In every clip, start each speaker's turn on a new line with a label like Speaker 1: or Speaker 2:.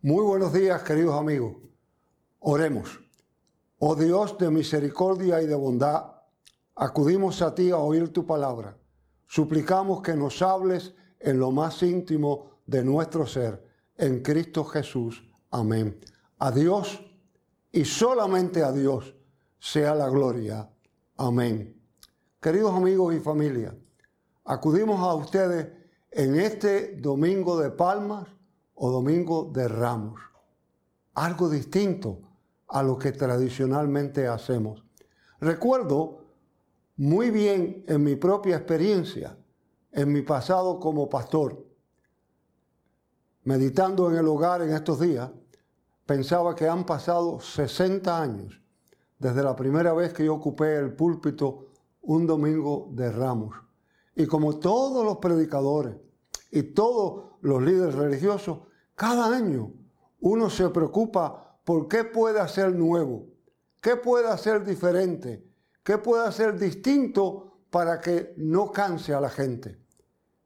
Speaker 1: Muy buenos días, queridos amigos. Oremos. Oh Dios de misericordia y de bondad, acudimos a ti a oír tu palabra. Suplicamos que nos hables en lo más íntimo de nuestro ser, en Cristo Jesús. Amén. A Dios y solamente a Dios sea la gloria. Amén. Queridos amigos y familia, acudimos a ustedes en este domingo de palmas o domingo de ramos. Algo distinto a lo que tradicionalmente hacemos. Recuerdo muy bien en mi propia experiencia, en mi pasado como pastor, meditando en el hogar en estos días, pensaba que han pasado 60 años desde la primera vez que yo ocupé el púlpito un domingo de ramos. Y como todos los predicadores y todos los líderes religiosos, cada año uno se preocupa por qué puede hacer nuevo, qué puede hacer diferente, qué puede hacer distinto para que no canse a la gente.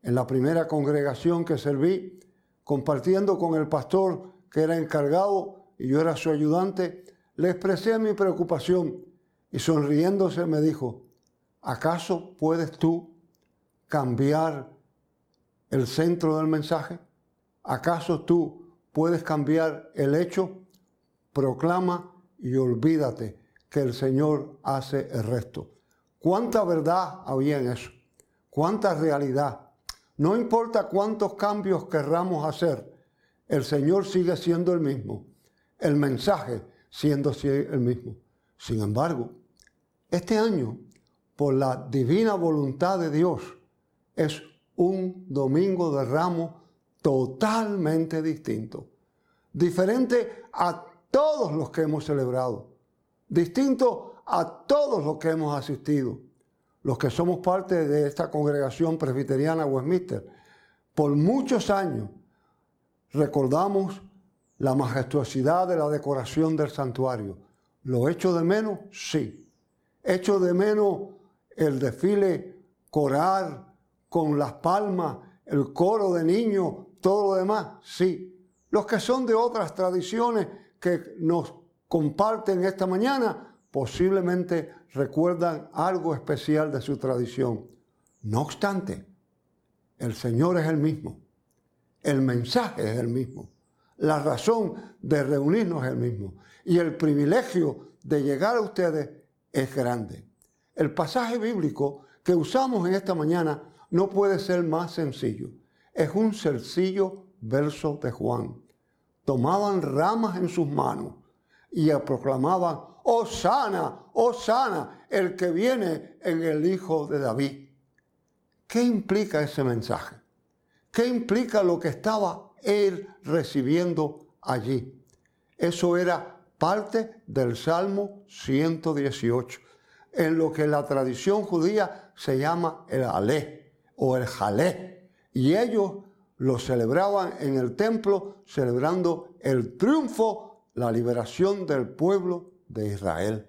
Speaker 1: En la primera congregación que serví, compartiendo con el pastor que era encargado y yo era su ayudante, le expresé mi preocupación y sonriéndose me dijo, ¿acaso puedes tú cambiar el centro del mensaje? ¿Acaso tú puedes cambiar el hecho? Proclama y olvídate que el Señor hace el resto. ¿Cuánta verdad había en eso? ¿Cuánta realidad? No importa cuántos cambios querramos hacer, el Señor sigue siendo el mismo. El mensaje siendo el mismo. Sin embargo, este año, por la divina voluntad de Dios, es un domingo de ramos totalmente distinto, diferente a todos los que hemos celebrado, distinto a todos los que hemos asistido, los que somos parte de esta congregación presbiteriana Westminster. Por muchos años recordamos la majestuosidad de la decoración del santuario. ¿Lo echo de menos? Sí. ¿Echo de menos el desfile coral con las palmas, el coro de niños, todo lo demás? Sí. Los que son de otras tradiciones que nos comparten esta mañana posiblemente recuerdan algo especial de su tradición. No obstante, el Señor es el mismo. El mensaje es el mismo. La razón de reunirnos es el mismo. Y el privilegio de llegar a ustedes es grande. El pasaje bíblico que usamos en esta mañana no puede ser más sencillo. Es un sencillo verso de Juan. Tomaban ramas en sus manos y proclamaban, oh sana, oh sana, el que viene en el Hijo de David. ¿Qué implica ese mensaje? ¿Qué implica lo que estaba él recibiendo allí. Eso era parte del Salmo 118, en lo que la tradición judía se llama el Alé o el Jalé. Y ellos lo celebraban en el templo, celebrando el triunfo, la liberación del pueblo de Israel.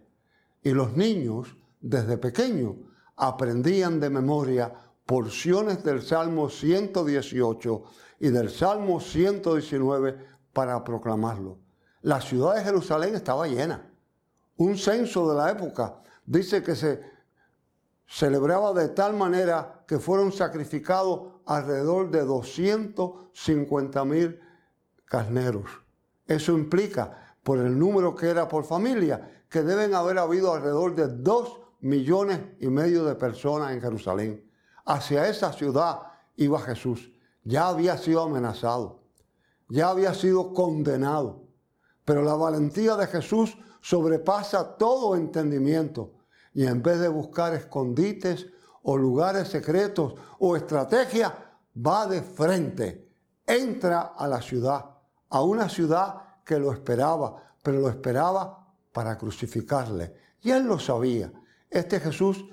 Speaker 1: Y los niños, desde pequeños, aprendían de memoria porciones del Salmo 118 y del Salmo 119 para proclamarlo. La ciudad de Jerusalén estaba llena. Un censo de la época dice que se celebraba de tal manera que fueron sacrificados alrededor de 250 mil carneros. Eso implica, por el número que era por familia, que deben haber habido alrededor de 2 millones y medio de personas en Jerusalén. Hacia esa ciudad iba Jesús ya había sido amenazado, ya había sido condenado. Pero la valentía de Jesús sobrepasa todo entendimiento y en vez de buscar escondites o lugares secretos o estrategias, va de frente, entra a la ciudad, a una ciudad que lo esperaba, pero lo esperaba para crucificarle. Y él lo sabía. Este Jesús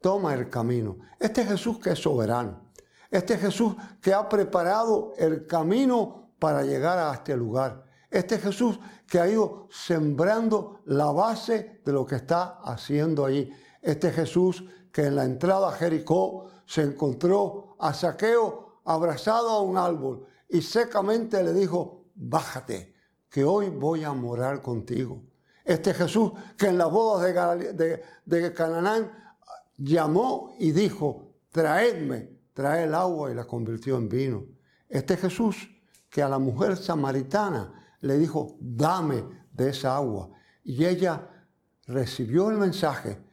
Speaker 1: toma el camino. Este Jesús que es soberano. Este Jesús que ha preparado el camino para llegar a este lugar. Este Jesús que ha ido sembrando la base de lo que está haciendo allí. Este Jesús que en la entrada a Jericó se encontró a Saqueo abrazado a un árbol y secamente le dijo, bájate, que hoy voy a morar contigo. Este Jesús que en las bodas de, de, Canaán llamó y dijo, traedme, trae el agua y la convirtió en vino. Este Jesús que a la mujer samaritana le dijo, dame de esa agua. Y ella recibió el mensaje,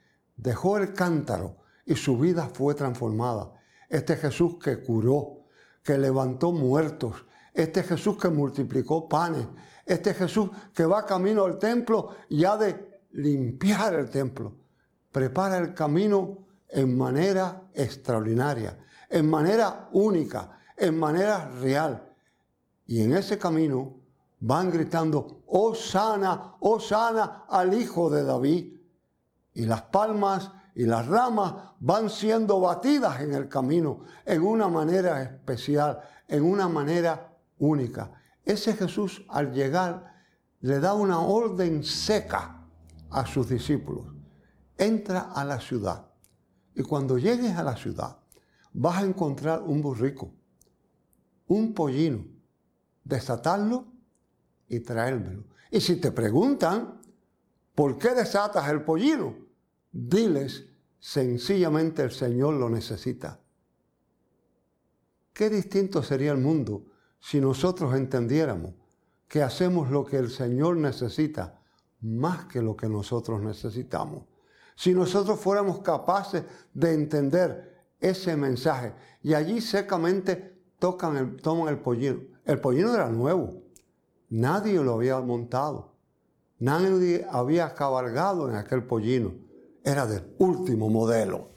Speaker 1: dejó el cántaro y su vida fue transformada. Este Jesús que curó, que levantó muertos, este Jesús que multiplicó panes, este Jesús que va camino al templo y ha de limpiar el templo. Prepara el camino en manera extraordinaria, en manera única, en manera real. Y en ese camino van gritando, oh sana, oh sana al Hijo de David. Y las palmas y las ramas van siendo batidas en el camino en una manera especial, en una manera única. Ese Jesús al llegar le da una orden seca a sus discípulos. Entra a la ciudad y cuando llegues a la ciudad vas a encontrar un burrico, un pollino, desatarlo y traérmelo. Y si te preguntan, ¿por qué desatas el pollino? Diles, sencillamente el Señor lo necesita. Qué distinto sería el mundo si nosotros entendiéramos que hacemos lo que el Señor necesita más que lo que nosotros necesitamos. Si nosotros fuéramos capaces de entender ese mensaje y allí secamente tocan el, toman el pollino. El pollino era nuevo, nadie lo había montado, nadie había cabalgado en aquel pollino, era del último modelo.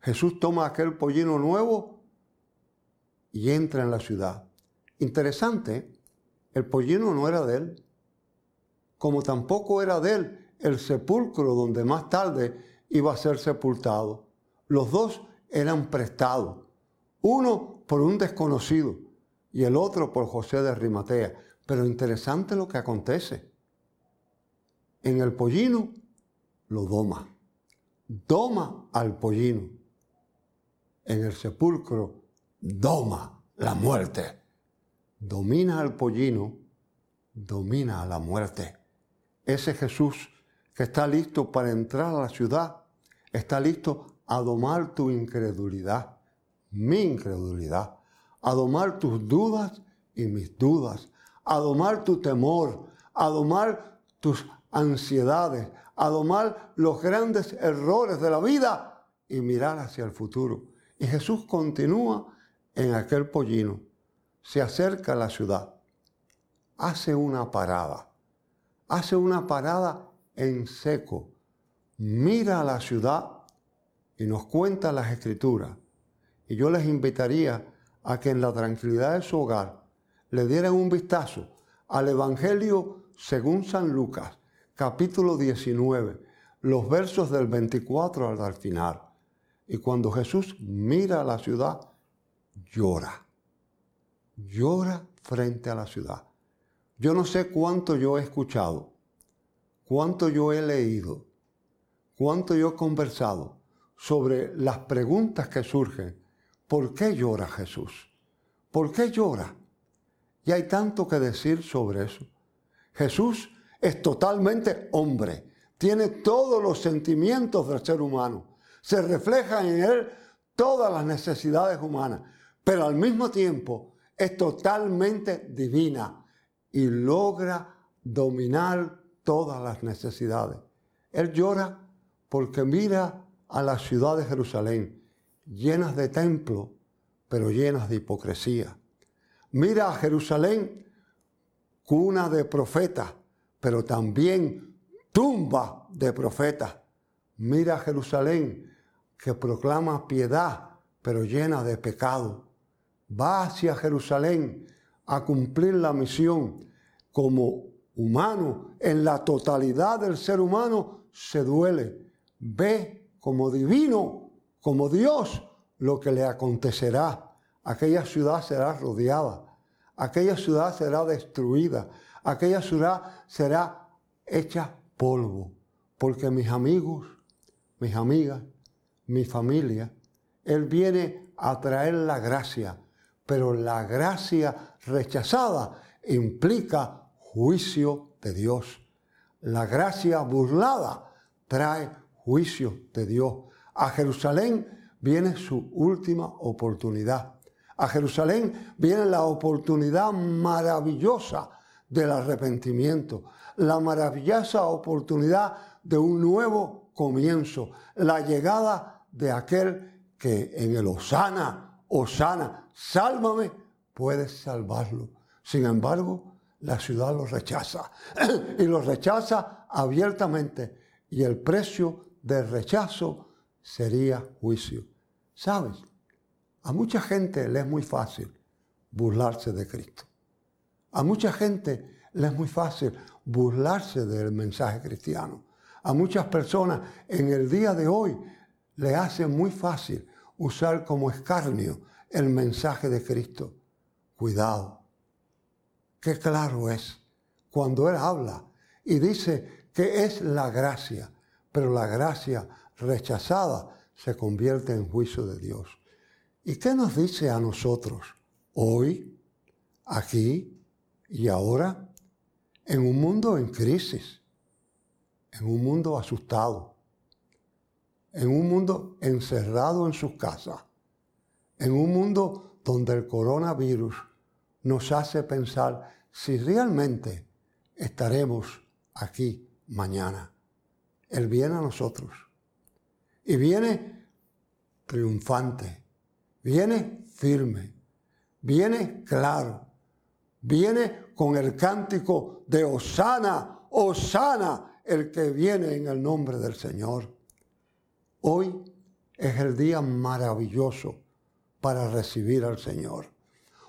Speaker 1: Jesús toma aquel pollino nuevo y entra en la ciudad. Interesante, el pollino no era de él, como tampoco era de él el sepulcro donde más tarde iba a ser sepultado. Los dos eran prestados, uno por un desconocido y el otro por José de Rimatea. Pero interesante lo que acontece. En el pollino lo doma, doma al pollino. En el sepulcro doma la muerte domina al pollino, domina a la muerte. Ese Jesús que está listo para entrar a la ciudad, está listo a domar tu incredulidad, mi incredulidad, a domar tus dudas y mis dudas, a domar tu temor, a domar tus ansiedades, a domar los grandes errores de la vida y mirar hacia el futuro. Y Jesús continúa en aquel pollino. Se acerca a la ciudad, hace una parada, hace una parada en seco, mira a la ciudad y nos cuenta las escrituras. Y yo les invitaría a que en la tranquilidad de su hogar le dieran un vistazo al Evangelio según San Lucas, capítulo 19, los versos del 24 al final. Y cuando Jesús mira a la ciudad, llora llora frente a la ciudad. Yo no sé cuánto yo he escuchado, cuánto yo he leído, cuánto yo he conversado sobre las preguntas que surgen. ¿Por qué llora Jesús? ¿Por qué llora? Y hay tanto que decir sobre eso. Jesús es totalmente hombre, tiene todos los sentimientos del ser humano, se reflejan en él todas las necesidades humanas, pero al mismo tiempo es totalmente divina y logra dominar todas las necesidades. Él llora porque mira a la ciudad de Jerusalén, llenas de templos, pero llenas de hipocresía. Mira a Jerusalén, cuna de profetas, pero también tumba de profetas. Mira Jerusalén, que proclama piedad, pero llena de pecado va hacia Jerusalén a cumplir la misión como humano, en la totalidad del ser humano, se duele. Ve como divino, como Dios, lo que le acontecerá. Aquella ciudad será rodeada, aquella ciudad será destruida, aquella ciudad será hecha polvo, porque mis amigos, mis amigas, mi familia, Él viene a traer la gracia, pero la gracia rechazada implica juicio de Dios. La gracia burlada trae juicio de Dios. A Jerusalén viene su última oportunidad. A Jerusalén viene la oportunidad maravillosa del arrepentimiento, la maravillosa oportunidad de un nuevo comienzo, la llegada de aquel que en el Osana, Osana, sálvame, puedes salvarlo. Sin embargo, la ciudad lo rechaza y lo rechaza abiertamente y el precio del rechazo sería juicio. ¿Sabes? A mucha gente le es muy fácil burlarse de Cristo. A mucha gente le es muy fácil burlarse del mensaje cristiano. A muchas personas en el día de hoy le hace muy fácil usar como escarnio el mensaje de Cristo. Cuidado. Qué claro es cuando Él habla y dice que es la gracia, pero la gracia rechazada se convierte en juicio de Dios. ¿Y qué nos dice a nosotros hoy, aquí y ahora, en un mundo en crisis, en un mundo asustado, en un mundo encerrado en sus casas, en un mundo donde el coronavirus nos hace pensar si realmente estaremos aquí mañana? Él viene a nosotros y viene triunfante viene firme, viene claro, viene con el cántico de Osana, Osana, el que viene en el nombre del Señor. Hoy es el día maravilloso para recibir al Señor.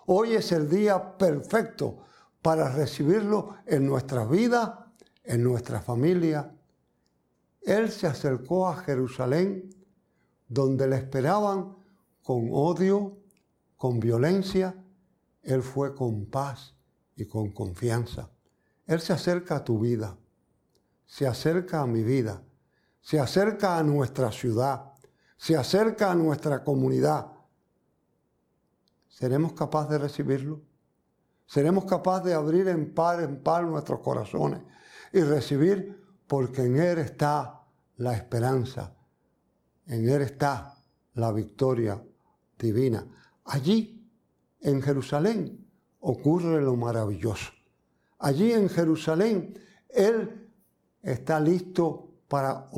Speaker 1: Hoy es el día perfecto para recibirlo en nuestra vida, en nuestra familia. Él se acercó a Jerusalén, donde le esperaban con odio, con violencia, Él fue con paz y con confianza. Él se acerca a tu vida, se acerca a mi vida, se acerca a nuestra ciudad, se acerca a nuestra comunidad. ¿Seremos capaces de recibirlo? ¿Seremos capaces de abrir en par en par nuestros corazones y recibir? Porque en Él está la esperanza, en Él está la victoria divina. Allí, en Jerusalén, ocurre lo maravilloso. Allí en Jerusalén, Él está listo para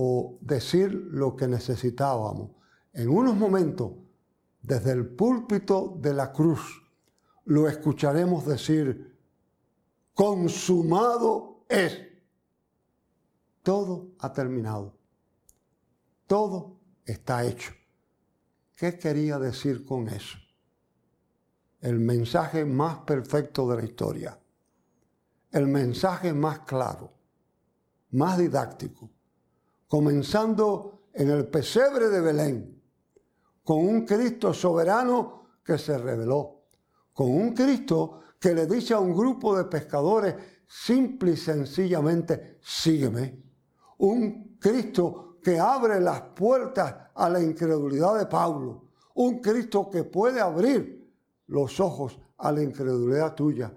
Speaker 1: decir lo que necesitábamos. En unos momentos, desde el púlpito de la cruz, lo escucharemos decir, consumado es. Todo ha terminado. Todo está hecho. ¿Qué quería decir con eso? El mensaje más perfecto de la historia. El mensaje más claro, más didáctico. Comenzando en el pesebre de Belén, con un Cristo soberano que se reveló, con un Cristo que le dice a un grupo de pescadores simple y sencillamente, sígueme. Un Cristo que abre las puertas a la incredulidad de Pablo. Un Cristo que puede abrir los ojos a la incredulidad tuya.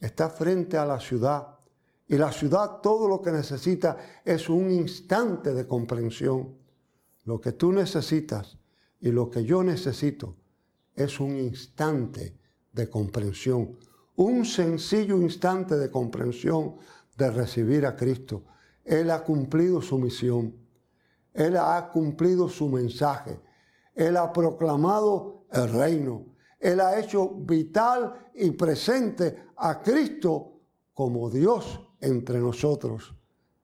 Speaker 1: Está frente a la ciudad. Y la ciudad todo lo que necesita es un instante de comprensión. Lo que tú necesitas y lo que yo necesito es un instante de comprensión. Un sencillo instante de comprensión de recibir a Cristo. Él ha cumplido su misión. Él ha cumplido su mensaje. Él ha proclamado el reino. Él ha hecho vital y presente a Cristo como Dios entre nosotros.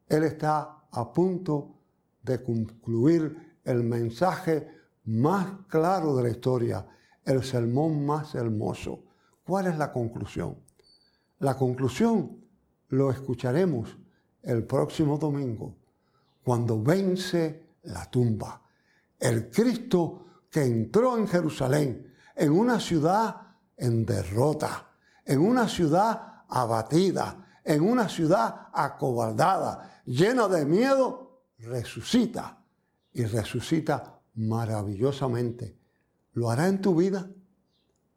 Speaker 1: Él está a punto de concluir el mensaje más claro de la historia, el sermón más hermoso. ¿Cuál es la conclusión? La conclusión lo escucharemos el próximo domingo cuando vence la tumba. El Cristo que entró en Jerusalén, en una ciudad en derrota, en una ciudad abatida, en una ciudad acobardada, llena de miedo, resucita y resucita maravillosamente. ¿Lo hará en tu vida?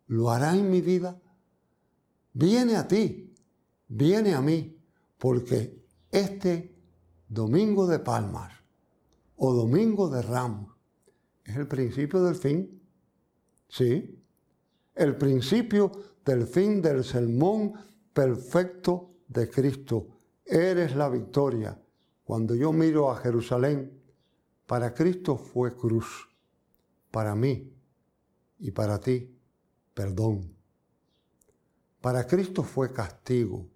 Speaker 1: ¿Lo hará en mi vida? Viene a ti viene a mí porque este domingo de palmas o domingo de ramos es el principio del fin. Sí, el principio del fin del sermón perfecto de Cristo. Eres la victoria. Cuando yo miro a Jerusalén, para Cristo fue cruz. Para mí y para ti, perdón. Para Cristo fue castigo.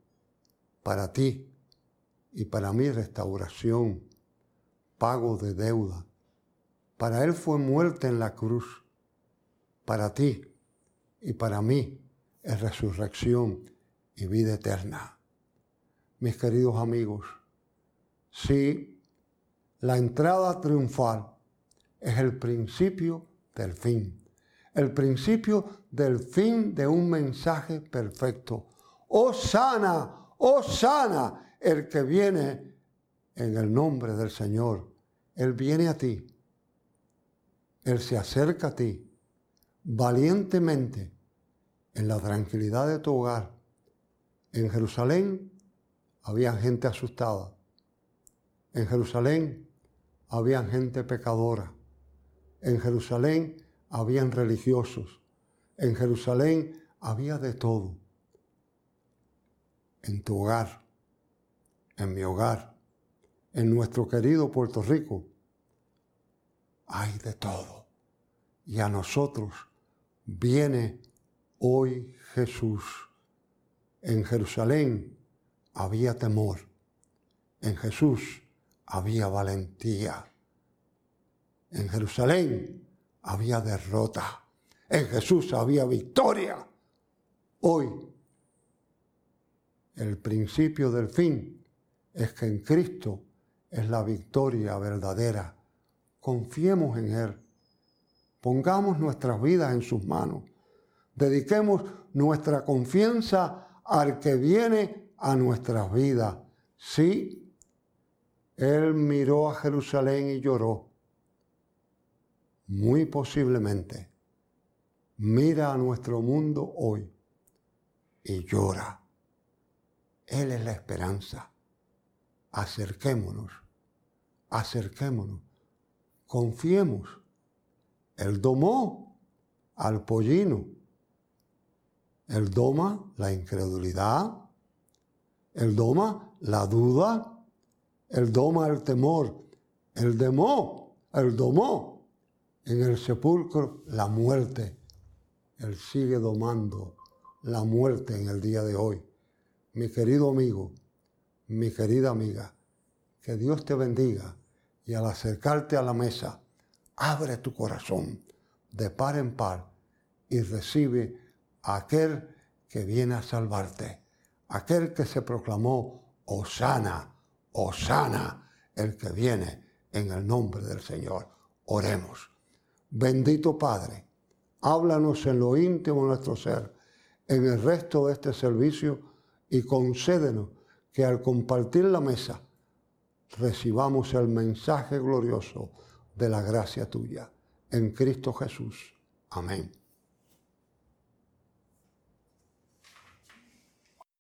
Speaker 1: Para ti y para mí restauración, pago de deuda. Para Él fue muerte en la cruz. Para ti y para mí es resurrección y vida eterna. Mis queridos amigos, si la entrada triunfal es el principio del fin, el principio del fin de un mensaje perfecto. Oh sana, oh sana, el que viene en el nombre del Señor. Él viene a ti. Él se acerca a ti valientemente en la tranquilidad de tu hogar. En Jerusalén había gente asustada. En Jerusalén había gente pecadora. En Jerusalén habían religiosos. En Jerusalén había de todo. En tu hogar, en mi hogar, en nuestro querido Puerto Rico, hay de todo. Y a nosotros viene hoy Jesús. En Jerusalén había temor. En Jesús había valentía. En Jerusalén había derrota. En Jesús había victoria. Hoy el principio del fin es que en Cristo es la victoria verdadera. Confiemos en Él. Pongamos nuestras vidas en sus manos. Dediquemos nuestra confianza al que viene a nuestras vidas. Sí, Él miró a Jerusalén y lloró. Muy posiblemente mira a nuestro mundo hoy y llora. Él es la esperanza. Acerquémonos, acerquémonos, confiemos. Él domó al pollino. Él doma la incredulidad. Él doma la duda. Él doma el temor. Él domó, él domó en el sepulcro la muerte. Él sigue domando la muerte en el día de hoy mi querido amigo, mi querida amiga, que Dios te bendiga y al acercarte a la mesa, abre tu corazón de par en par y recibe a aquel que viene a salvarte, aquel que se proclamó Osana, Osana, el que viene en el nombre del Señor. Oremos. Bendito Padre, háblanos en lo íntimo de nuestro ser, en el resto de este servicio y concédenos que al compartir la mesa recibamos el mensaje glorioso de la gracia tuya. En Cristo Jesús. Amén.